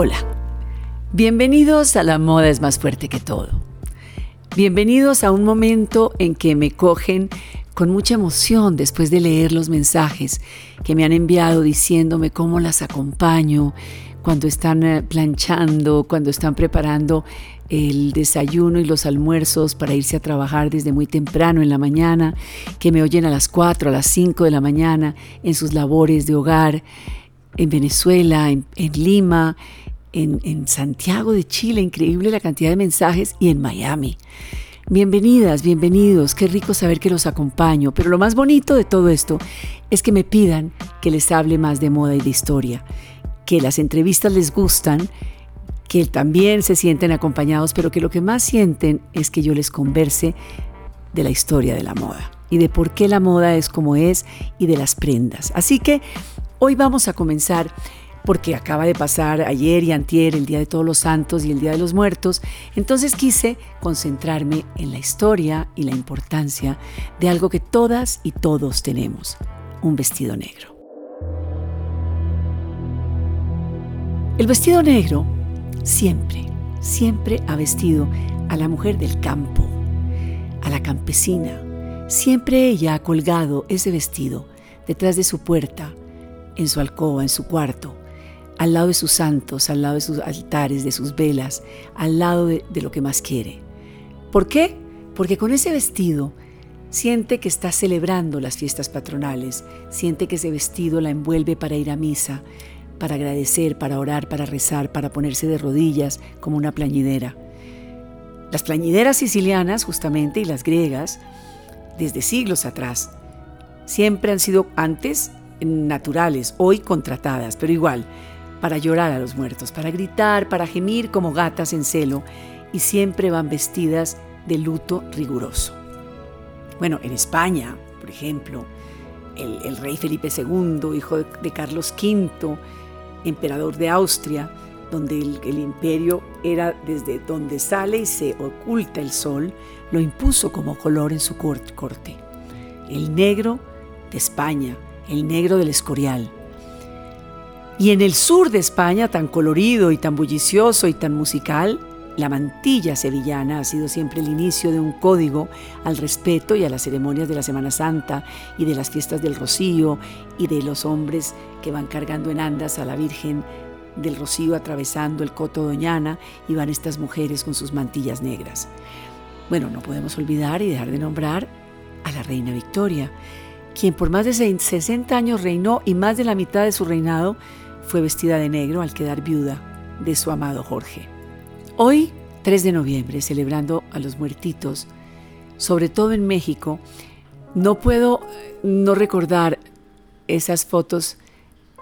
Hola, bienvenidos a La Moda es más fuerte que todo. Bienvenidos a un momento en que me cogen con mucha emoción después de leer los mensajes que me han enviado diciéndome cómo las acompaño cuando están eh, planchando, cuando están preparando el desayuno y los almuerzos para irse a trabajar desde muy temprano en la mañana, que me oyen a las 4, a las 5 de la mañana en sus labores de hogar, en Venezuela, en, Lima, en, Santiago de Chile, increíble la cantidad de mensajes, y en Miami. Bienvenidas, bienvenidos, qué rico saber que los acompaño, pero lo más bonito de todo esto es que me pidan que les hable más de moda y de historia, que las entrevistas les gustan, que también se sienten acompañados, pero que lo que más sienten es que yo les converse de la historia de la moda y de por qué la moda es como es y de las prendas. Así que hoy vamos a comenzar porque acaba de pasar ayer y antier el Día de Todos los Santos y el Día de los Muertos, entonces quise concentrarme en la historia y la importancia de algo que todas y todos tenemos, un vestido negro. El vestido negro siempre, siempre ha vestido a la mujer del campo, a la campesina. Siempre ella ha colgado ese vestido detrás de su puerta, en su alcoba, en su cuarto, al lado de sus santos, al lado de sus altares, de sus velas, al lado de, lo que más quiere. ¿Por qué? Porque con ese vestido siente que está celebrando las fiestas patronales, siente que ese vestido la envuelve para ir a misa, para agradecer, para orar, para rezar, para ponerse de rodillas como una plañidera. Las plañideras sicilianas, justamente, y las griegas, desde siglos atrás, siempre han sido antes naturales, hoy contratadas, pero igual, para llorar a los muertos, para gritar, para gemir como gatas en celo, y siempre van vestidas de luto riguroso. Bueno, en España, por ejemplo, el, rey Felipe II, hijo de Carlos V, emperador de Austria, donde el, imperio era desde donde sale y se oculta el sol, lo impuso como color en su corte. El negro de España, el negro del Escorial. Y en el sur de España, tan colorido y tan bullicioso y tan musical, la mantilla sevillana ha sido siempre el inicio de un código al respeto y a las ceremonias de la Semana Santa y de las fiestas del Rocío y de los hombres que van cargando en andas a la Virgen del Rocío atravesando el Coto Doñana y van estas mujeres con sus mantillas negras. Bueno, no podemos olvidar y dejar de nombrar a la reina Victoria, quien por más de 60 años reinó y más de la mitad de su reinado fue vestida de negro al quedar viuda de su amado Jorge. Hoy, 3 de noviembre, celebrando a los muertitos, sobre todo en México, no puedo no recordar esas fotos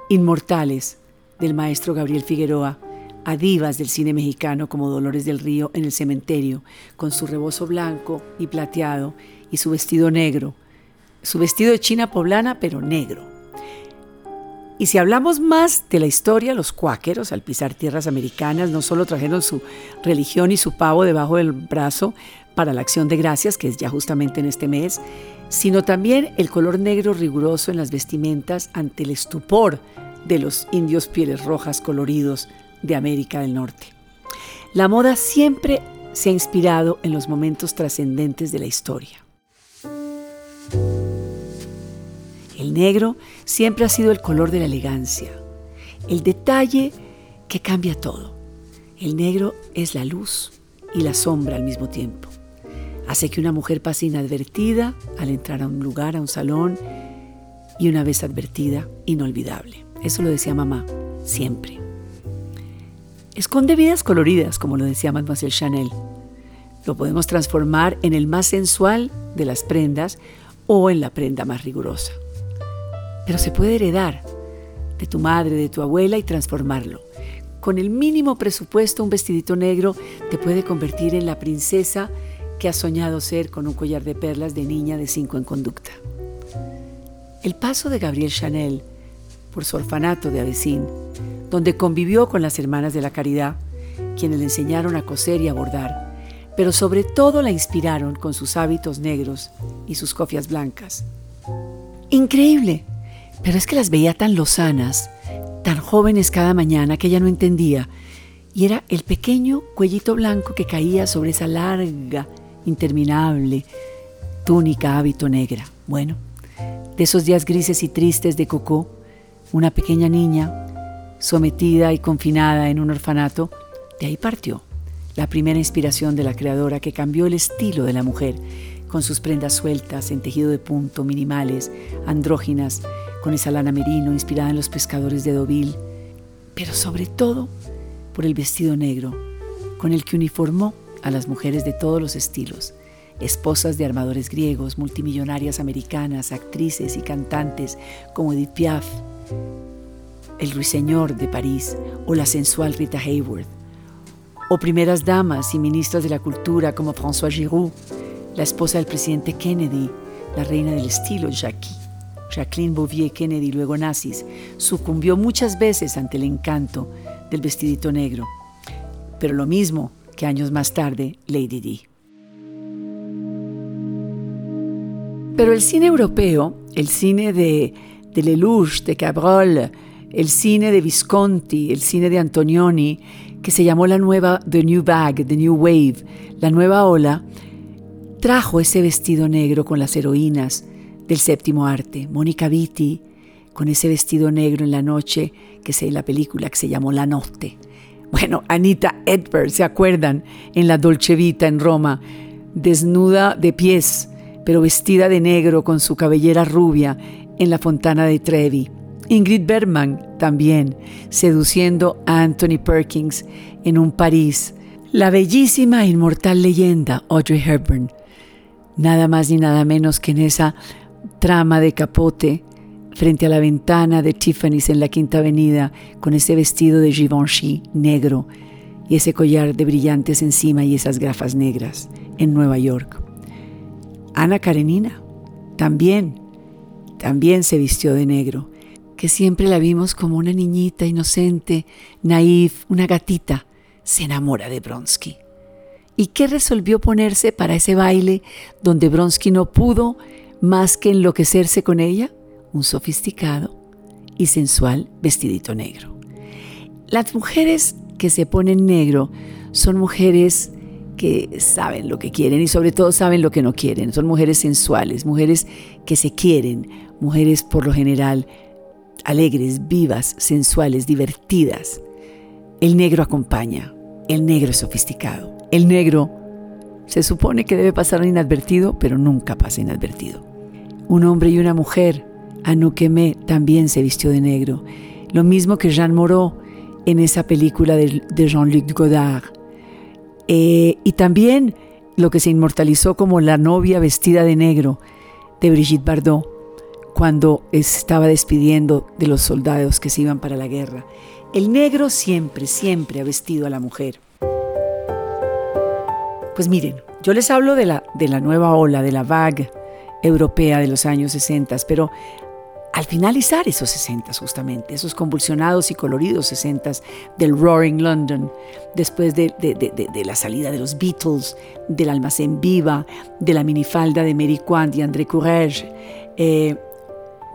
inmortales del maestro Gabriel Figueroa a divas del cine mexicano como Dolores del Río en el cementerio, con su rebozo blanco y plateado y su vestido negro, su vestido de china poblana pero negro. Y si hablamos más de la historia, los cuáqueros al pisar tierras americanas no solo trajeron su religión y su pavo debajo del brazo para la acción de gracias, que es ya justamente en este mes, sino también el color negro riguroso en las vestimentas ante el estupor de los indios pieles rojas coloridos de América del Norte. La moda siempre se ha inspirado en los momentos trascendentes de la historia. El negro siempre ha sido el color de la elegancia, el detalle que cambia todo. El negro es la luz y la sombra al mismo tiempo. Hace que una mujer pase inadvertida al entrar a un lugar, a un salón, y una vez advertida, inolvidable. Eso lo decía mamá, siempre. Esconde vidas coloridas, como lo decía Mademoiselle Chanel. Lo podemos transformar en el más sensual de las prendas o en la prenda más rigurosa pero se puede heredar de tu madre, de tu abuela y transformarlo. Con el mínimo presupuesto, un vestidito negro te puede convertir en la princesa que has soñado ser con un collar de perlas de niña de cinco en conducta. El paso de Gabriel Chanel por su orfanato de Avecín, donde convivió con las hermanas de la caridad, quienes le enseñaron a coser y a bordar, pero sobre todo la inspiraron con sus hábitos negros y sus cofias blancas. Increíble, pero es que las veía tan lozanas, tan jóvenes cada mañana, que ella no entendía y era el pequeño cuellito blanco que caía sobre esa larga, interminable túnica hábito negra. Bueno, de esos días grises y tristes de Coco, una pequeña niña, sometida y confinada en un orfanato, de ahí partió la primera inspiración de la creadora que cambió el estilo de la mujer, con sus prendas sueltas en tejido de punto, minimales, andróginas, con esa lana merino inspirada en los pescadores de Deauville, pero sobre todo por el vestido negro, con el que uniformó a las mujeres de todos los estilos, esposas de armadores griegos, multimillonarias americanas, actrices y cantantes como Edith Piaf, el ruiseñor de París o la sensual Rita Hayworth, o primeras damas y ministras de la cultura como François Giroud, la esposa del presidente Kennedy, la reina del estilo Jackie. Jacqueline Bouvier Kennedy, luego nazis, sucumbió muchas veces ante el encanto del vestidito negro, pero lo mismo que años más tarde Lady Di. Pero el cine europeo, el cine de, de Lelouch, de Cabrol, el cine de Visconti, el cine de Antonioni, que se llamó la nueva The New Bag, The New Wave, la nueva ola, trajo ese vestido negro con las heroínas del séptimo arte. Mónica Vitti, con ese vestido negro en la noche, que es la película que se llamó La Notte. Bueno, Anita Edberg, ¿se acuerdan? En la Dolce Vita en Roma, desnuda de pies, pero vestida de negro con su cabellera rubia en la fontana de Trevi. Ingrid Bergman también, seduciendo a Anthony Perkins en un París. La bellísima e inmortal leyenda Audrey Hepburn, nada más ni nada menos que en esa trama de capote frente a la ventana de Tiffany's en la Quinta Avenida, con ese vestido de Givenchy negro y ese collar de brillantes encima y esas gafas negras en Nueva York. Ana Karenina también, también se vistió de negro que siempre la vimos como una niñita inocente, naif, una gatita, se enamora de Bronsky. ¿Y qué resolvió ponerse para ese baile donde Bronsky no pudo más que enloquecerse con ella? Un sofisticado y sensual vestidito negro. Las mujeres que se ponen negro son mujeres que saben lo que quieren y sobre todo saben lo que no quieren. Son mujeres sensuales, mujeres que se quieren, mujeres por lo general alegres, vivas, sensuales, divertidas. El negro acompaña, el negro es sofisticado. El negro se supone que debe pasar inadvertido, pero nunca pasa inadvertido. Un hombre y una mujer, Anouk también se vistió de negro, lo mismo que Jean Moreau en esa película de, Jean-Luc Godard. Eh, y también lo que se inmortalizó como la novia vestida de negro de Brigitte Bardot cuando estaba despidiendo de los soldados que se iban para la guerra. El negro siempre, siempre ha vestido a la mujer. Pues miren, yo les hablo de la, de la nueva ola, de la vague europea de los años 60, pero al finalizar esos 60 justamente, esos convulsionados y coloridos 60 del Roaring London, después de, de, la salida de los Beatles, del almacén viva, de la minifalda de Mary Quant y André Courage, eh,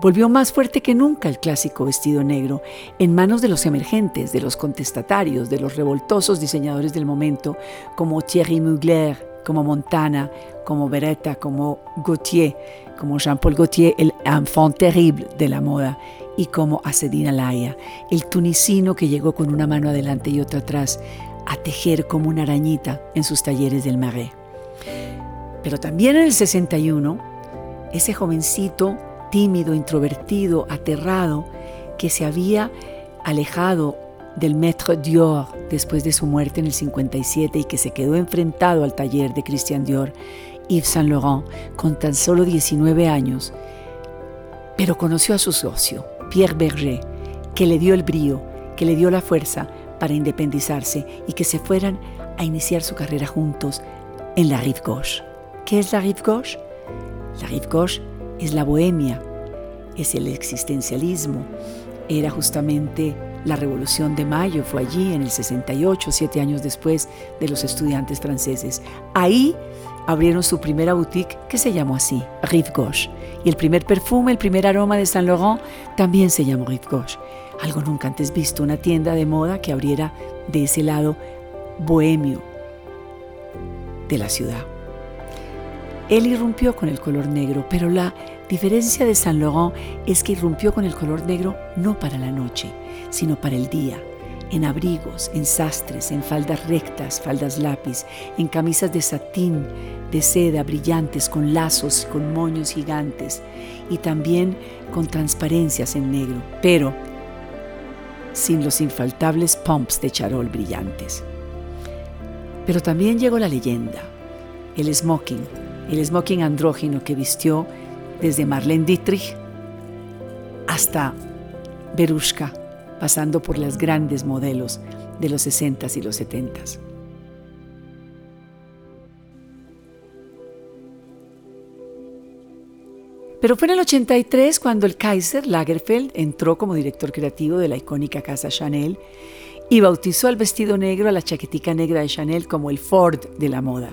volvió más fuerte que nunca el clásico vestido negro en manos de los emergentes, de los contestatarios, de los revoltosos diseñadores del momento, como Thierry Mugler, como Montana, como Beretta, como Gautier, como Jean-Paul Gaultier, el enfant terrible de la moda, y como Acedina Laia, el tunicino que llegó con una mano adelante y otra atrás a tejer como una arañita en sus talleres del Marais. Pero también en el 61, ese jovencito tímido, introvertido, aterrado, que se había alejado del Maître Dior después de su muerte en el 57 y que se quedó enfrentado al taller de Christian Dior, Yves Saint Laurent, con tan solo 19 años, pero conoció a su socio, Pierre Berger, que le dio el brío, que le dio la fuerza para independizarse y que se fueran a iniciar su carrera juntos en la Rive Gauche. ¿Qué es la Rive Gauche? La Rive Gauche es la bohemia, es el existencialismo. Era justamente la Revolución de Mayo, fue allí en el 68, siete años después de los estudiantes franceses. Ahí abrieron su primera boutique que se llamó así, Rive Gauche. Y el primer perfume, el primer aroma de Saint Laurent también se llamó Rive Gauche. Algo nunca antes visto, una tienda de moda que abriera de ese lado bohemio de la ciudad. Él irrumpió con el color negro, pero la diferencia de Saint Laurent es que irrumpió con el color negro no para la noche, sino para el día, en abrigos, en sastres, en faldas rectas, faldas lápiz, en camisas de satín, de seda, brillantes, con lazos, con moños gigantes y también con transparencias en negro, pero sin los infaltables pumps de charol brillantes. Pero también llegó la leyenda, el smoking, el smoking andrógino que vistió desde Marlene Dietrich hasta Berushka, pasando por las grandes modelos de los 60s y los 70s. Pero fue en el 83 cuando el Kaiser Lagerfeld entró como director creativo de la icónica casa Chanel y bautizó al vestido negro a la chaquetica negra de Chanel como el Ford de la moda.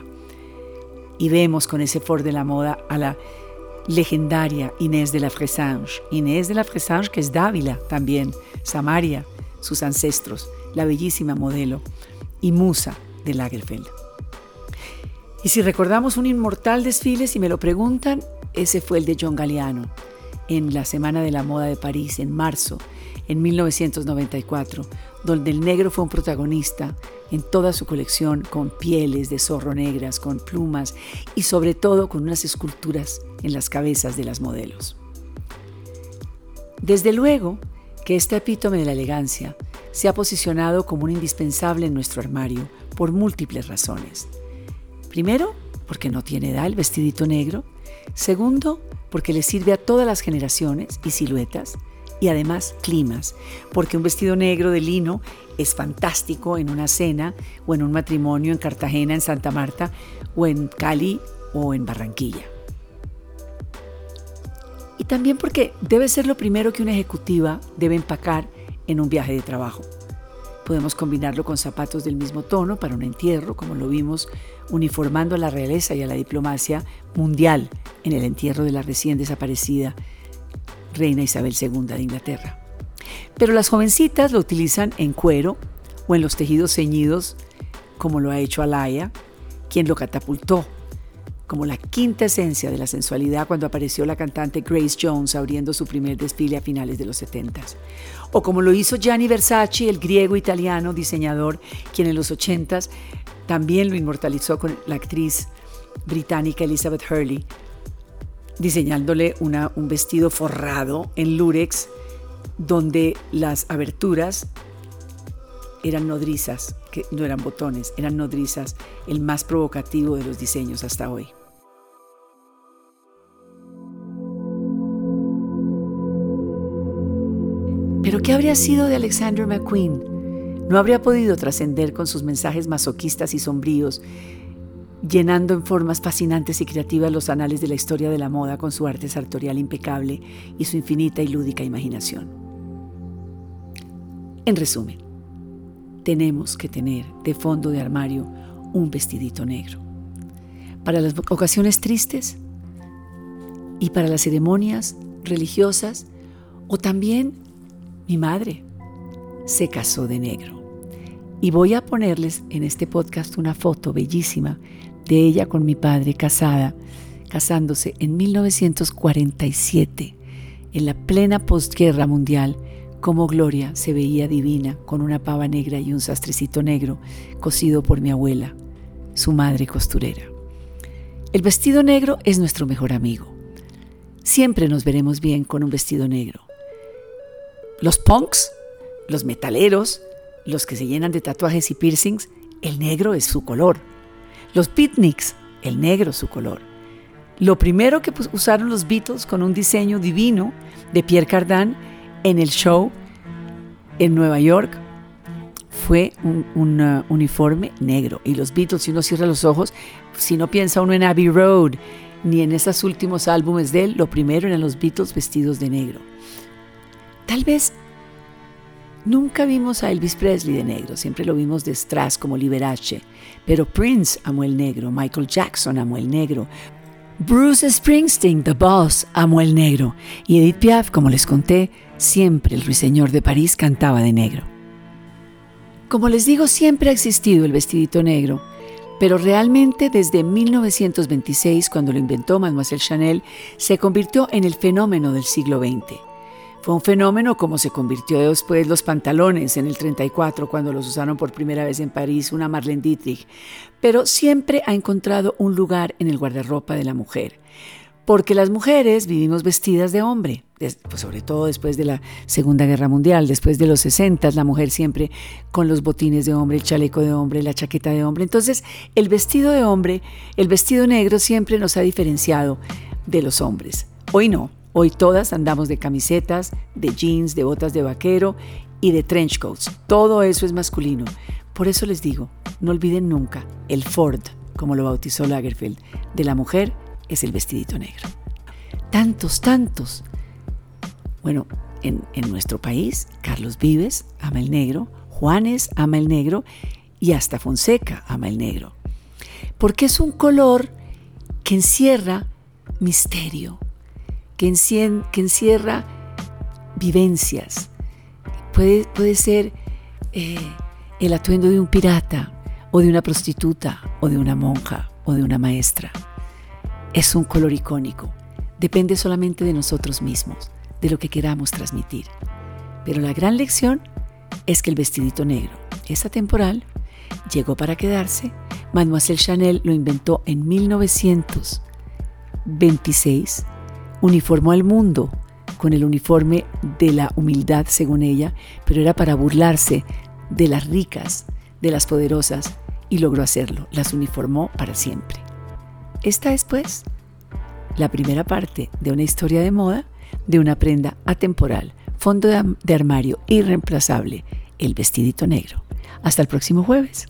Y vemos con ese Ford de la moda a la legendaria Inés de la Fresange. Inés de la Fresange que es Dávila también, Samaria, sus ancestros, la bellísima modelo y musa de Lagerfeld. Y si recordamos un inmortal desfile, si me lo preguntan, ese fue el de John Galliano en la Semana de la Moda de París en marzo, en 1994, donde el negro fue un protagonista en toda su colección con pieles de zorro negras, con plumas y sobre todo con unas esculturas en las cabezas de las modelos. Desde luego que este epítome de la elegancia se ha posicionado como un indispensable en nuestro armario por múltiples razones. Primero, porque no tiene edad el vestidito negro. Segundo, porque le sirve a todas las generaciones y siluetas y además climas, porque un vestido negro de lino es fantástico en una cena o en un matrimonio en Cartagena, en Santa Marta o en Cali o en Barranquilla. Y también porque debe ser lo primero que una ejecutiva debe empacar en un viaje de trabajo. Podemos combinarlo con zapatos del mismo tono para un entierro, como lo vimos uniformando a la realeza y a la diplomacia mundial en el entierro de la recién desaparecida reina Isabel II de Inglaterra. Pero las jovencitas lo utilizan en cuero o en los tejidos ceñidos, como lo ha hecho Alaya, quien lo catapultó como la quinta esencia de la sensualidad cuando apareció la cantante Grace Jones abriendo su primer desfile a finales de los 70 o como lo hizo Gianni Versace, el griego italiano diseñador, quien en los 80 también lo inmortalizó con la actriz británica Elizabeth Hurley diseñándole un vestido forrado en lurex donde las aberturas eran nodrizas, que no eran botones, eran nodrizas, el más provocativo de los diseños hasta hoy. Pero ¿qué habría sido de Alexander McQueen? No habría podido trascender con sus mensajes masoquistas y sombríos llenando en formas fascinantes y creativas los anales de la historia de la moda con su arte sartorial impecable y su infinita y lúdica imaginación. En resumen, tenemos que tener de fondo de armario un vestidito negro. Para las ocasiones tristes y para las ceremonias religiosas o también mi madre se casó de negro. Y voy a ponerles en este podcast una foto bellísima de ella con mi padre casada, casándose en 1947, en la plena postguerra mundial, como Gloria se veía divina con una pava negra y un sastrecito negro cosido por mi abuela, su madre costurera. El vestido negro es nuestro mejor amigo. Siempre nos veremos bien con un vestido negro. Los punks, los metaleros, los que se llenan de tatuajes y piercings, el negro es su color. Los picnics, el negro su color. Lo primero que pues, usaron los Beatles con un diseño divino de Pierre Cardin en el show en Nueva York fue un, uh, uniforme negro. Y los Beatles, si uno cierra los ojos, si no piensa uno en Abbey Road, ni en esos últimos álbumes de él, lo primero eran los Beatles vestidos de negro. Tal vez Nunca vimos a Elvis Presley de negro, siempre lo vimos de strass como Liberace, pero Prince amó el negro, Michael Jackson amó el negro, Bruce Springsteen, The Boss, amó el negro, y Edith Piaf, como les conté, siempre el ruiseñor de París cantaba de negro. Como les digo, siempre ha existido el vestidito negro, pero realmente desde 1926, cuando lo inventó Mademoiselle Chanel, se convirtió en el fenómeno del siglo XX. Un fenómeno como se convirtió después los pantalones en el 34 cuando los usaron por primera vez en París una Marlene Dietrich, pero siempre ha encontrado un lugar en el guardarropa de la mujer. Porque las mujeres vivimos vestidas de hombre, pues sobre todo después de la Segunda Guerra Mundial, después de los 60, la mujer siempre con los botines de hombre, el chaleco de hombre, la chaqueta de hombre. Entonces, el vestido de hombre, el vestido negro siempre nos ha diferenciado de los hombres. Hoy no, Hoy todas andamos de camisetas, de jeans, de botas de vaquero y de trench coats. Todo eso es masculino. Por eso les digo, no olviden nunca, el Ford, como lo bautizó Lagerfeld, de la mujer es el vestidito negro. Tantos, tantos. Bueno, en, en nuestro país, Carlos Vives ama el negro, Juanes ama el negro y hasta Fonseca ama el negro. Porque es un color que encierra misterio, que, encierra vivencias. Puede, puede ser eh, el atuendo de un pirata o de una prostituta o de una monja o de una maestra. Es un color icónico. Depende solamente de nosotros mismos, de lo que queramos transmitir. Pero la gran lección es que el vestidito negro es atemporal, llegó para quedarse. Mademoiselle Chanel lo inventó en 1926 uniformó al mundo con el uniforme de la humildad, según ella, pero era para burlarse de las ricas, de las poderosas, y logró hacerlo. Las uniformó para siempre. Esta es, pues, la primera parte de una historia de moda de una prenda atemporal, fondo de armario irreemplazable, el vestidito negro. Hasta el próximo jueves.